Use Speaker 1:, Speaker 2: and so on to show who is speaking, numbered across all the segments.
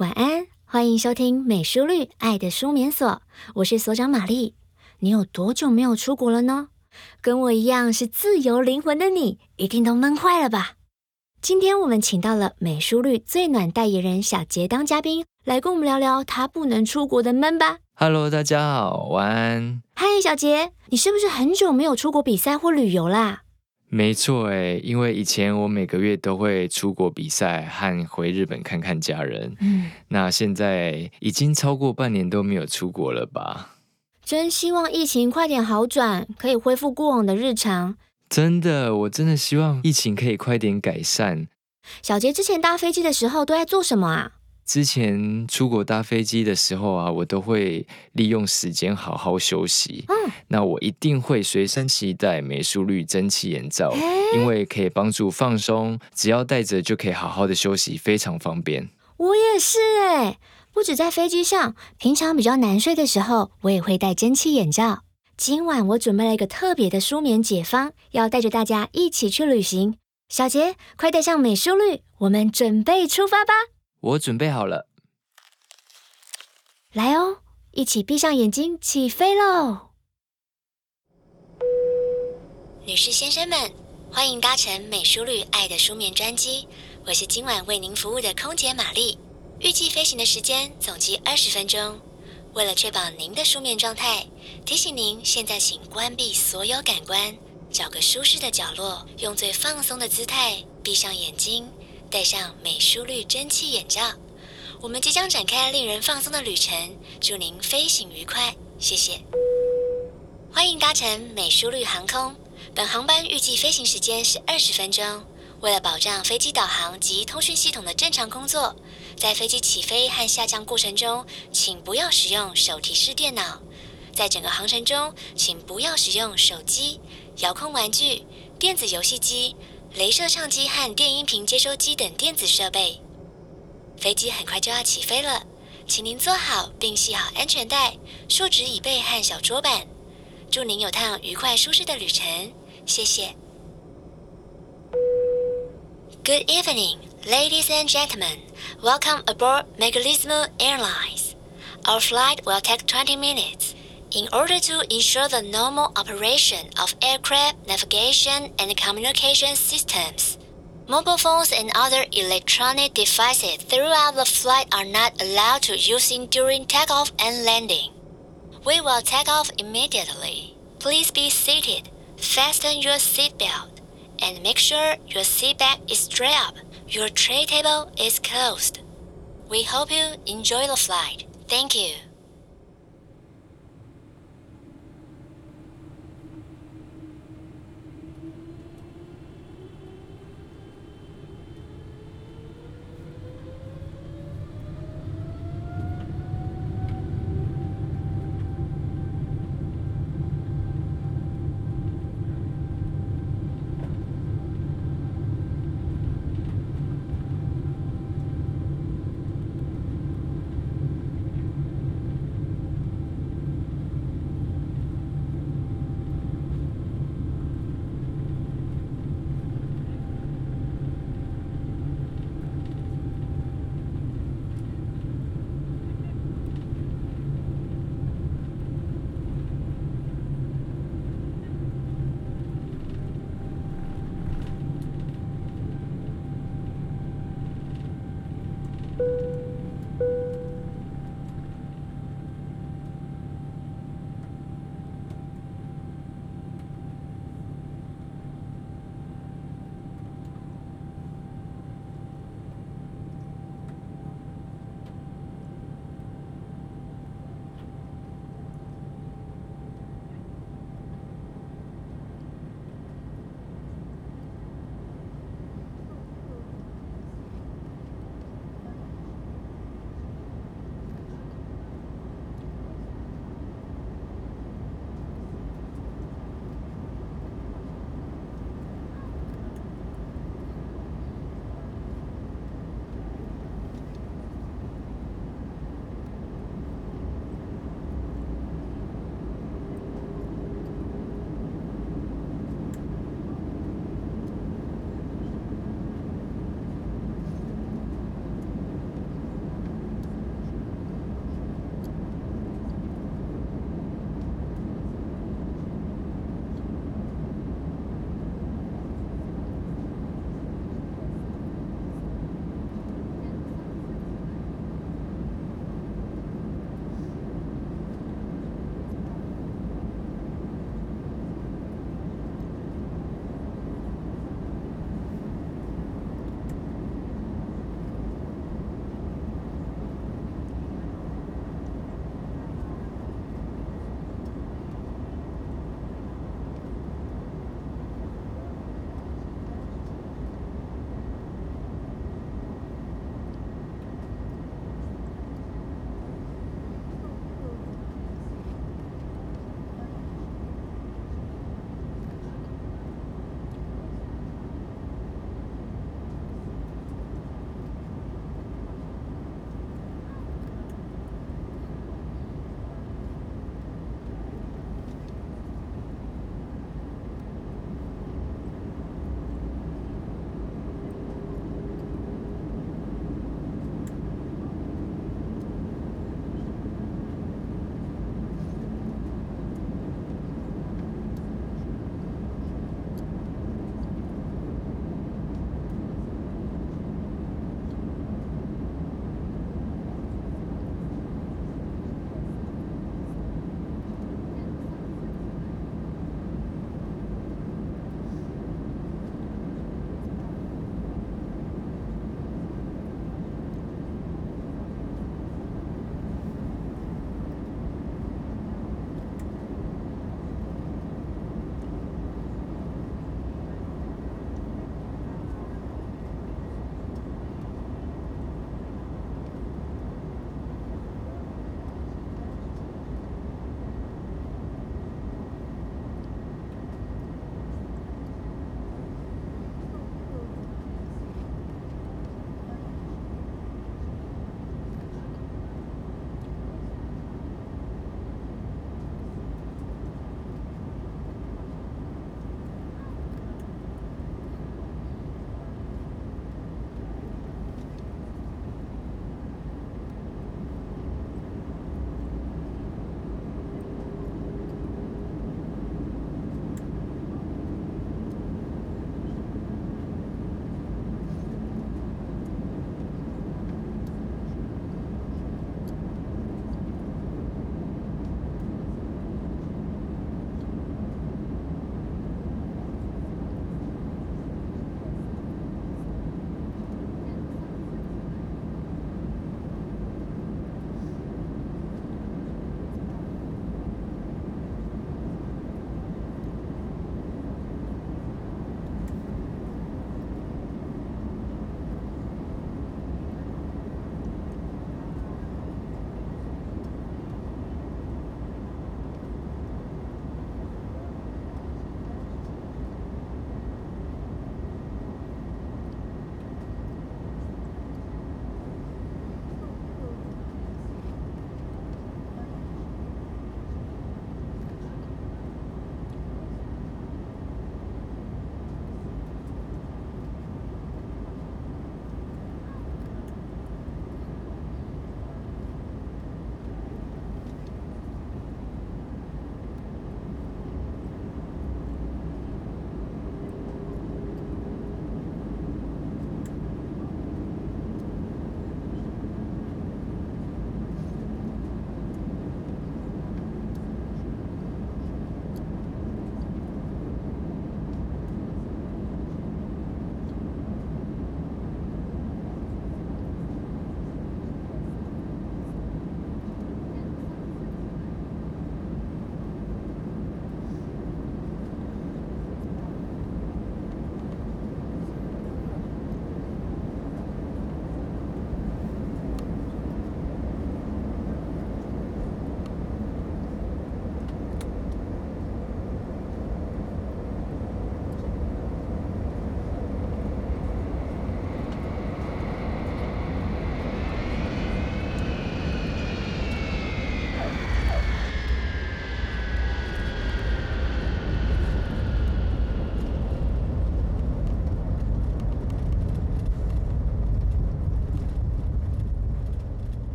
Speaker 1: 晚安，欢迎收听美书绿爱的书眠所，我是所长玛丽。你有多久没有出国了呢？跟我一样是自由灵魂的你，一定都闷坏了吧？今天我们请到了美书绿最暖代言人小杰当嘉宾，来跟我们聊聊他不能出国的闷吧。
Speaker 2: Hello，大家好，晚安。
Speaker 1: 嗨，小杰，你是不是很久没有出国比赛或旅游啦？
Speaker 2: 没错诶，因为以前我每个月都会出国比赛和回日本看看家人。嗯，那现在已经超过半年都没有出国了吧？
Speaker 1: 真希望疫情快点好转，可以恢复过往的日常。
Speaker 2: 真的，我真的希望疫情可以快点改善。
Speaker 1: 小杰之前搭飞机的时候都在做什么啊？
Speaker 2: 之前出国搭飞机的时候啊，我都会利用时间好好休息。嗯，那我一定会随身携带美舒绿蒸汽眼罩，因为可以帮助放松，只要戴着就可以好好的休息，非常方便。
Speaker 1: 我也是哎，不止在飞机上，平常比较难睡的时候，我也会戴蒸汽眼罩。今晚我准备了一个特别的舒眠解方，要带着大家一起去旅行。小杰，快戴上美舒绿，我们准备出发吧。
Speaker 2: 我准备好了，
Speaker 1: 来哦！一起闭上眼睛，起飞喽！女士、先生们，欢迎搭乘美舒绿爱的舒眠专机。我是今晚为您服务的空姐玛丽。预计飞行的时间总计二十分钟。为了确保您的舒眠状态，提醒您现在请关闭所有感官，找个舒适的角落，用最放松的姿态闭上眼睛。戴上美舒绿蒸汽眼罩，我们即将展开令人放松的旅程。祝您飞行愉快，谢谢。欢迎搭乘美舒绿航空，本航班预计飞行时间是二十分钟。为了保障飞机导航及通讯系统的正常工作，在飞机起飞和下降过程中，请不要使用手提式电脑。在整个航程中，请不要使用手机、遥控玩具、电子游戏机。镭射唱机和电音频接收机等电子设备。飞机很快就要起飞了，请您坐好并系好安全带，竖直椅背和小桌板。祝您有趟愉快舒适的旅程，谢谢。Good evening, ladies and gentlemen. Welcome aboard Megalismo Airlines. Our flight will take 20 minutes. In order to ensure the normal operation of aircraft navigation and communication systems, mobile phones and other electronic devices throughout the flight are not allowed to using during takeoff and landing. We will take off immediately. Please be seated, fasten your seatbelt, and make sure your seatback is straight up. Your tray table is closed. We hope you enjoy the flight. Thank you.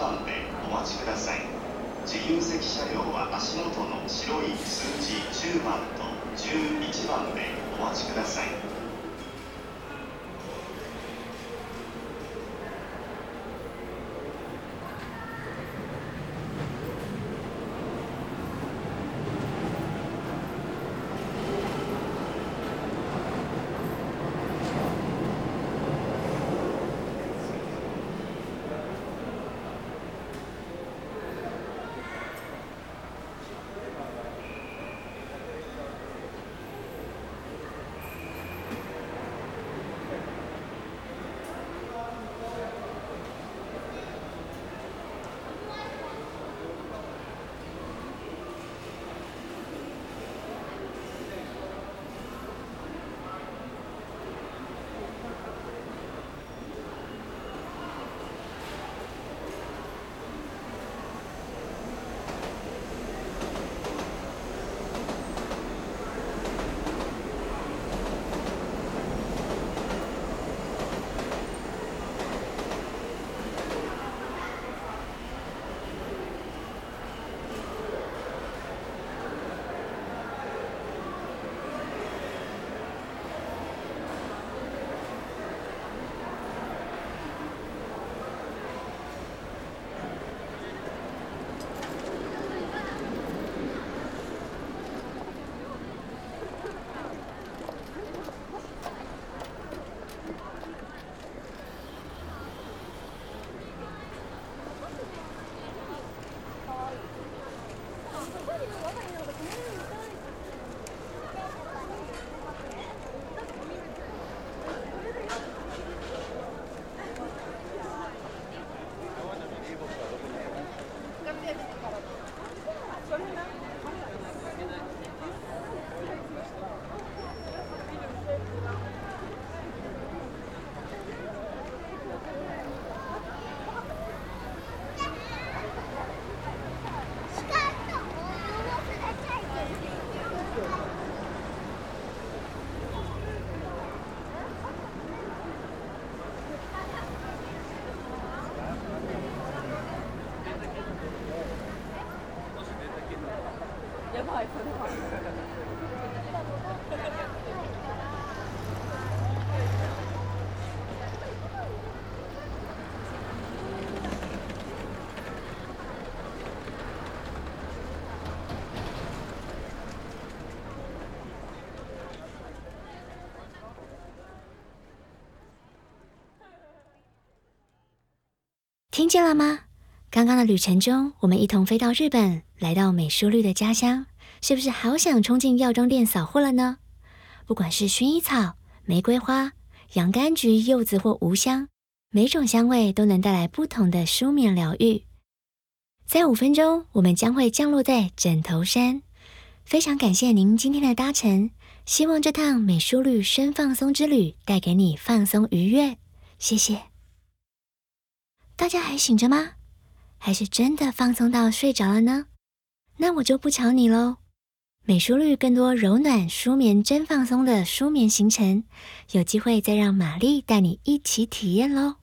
Speaker 3: 番でお
Speaker 4: 待ちください。自由席車両は足元の白い数字10番と11番でお待ちください。
Speaker 1: 听见了吗？刚刚的旅程中，我们一同飞到日本，来到美淑绿的家乡，是不是好想冲进药妆店扫货了呢？不管是薰衣草、玫瑰花、洋甘菊、柚子或无香，每种香味都能带来不同的舒眠疗愈。在五分钟，我们将会降落在枕头山。非常感谢您今天的搭乘，希望这趟美舒绿深放松之旅带给你放松愉悦。谢谢。大家还醒着吗？还是真的放松到睡着了呢？那我就不吵你喽。美舒绿更多柔暖舒眠真放松的舒眠行程，有机会再让玛丽带你一起体验喽。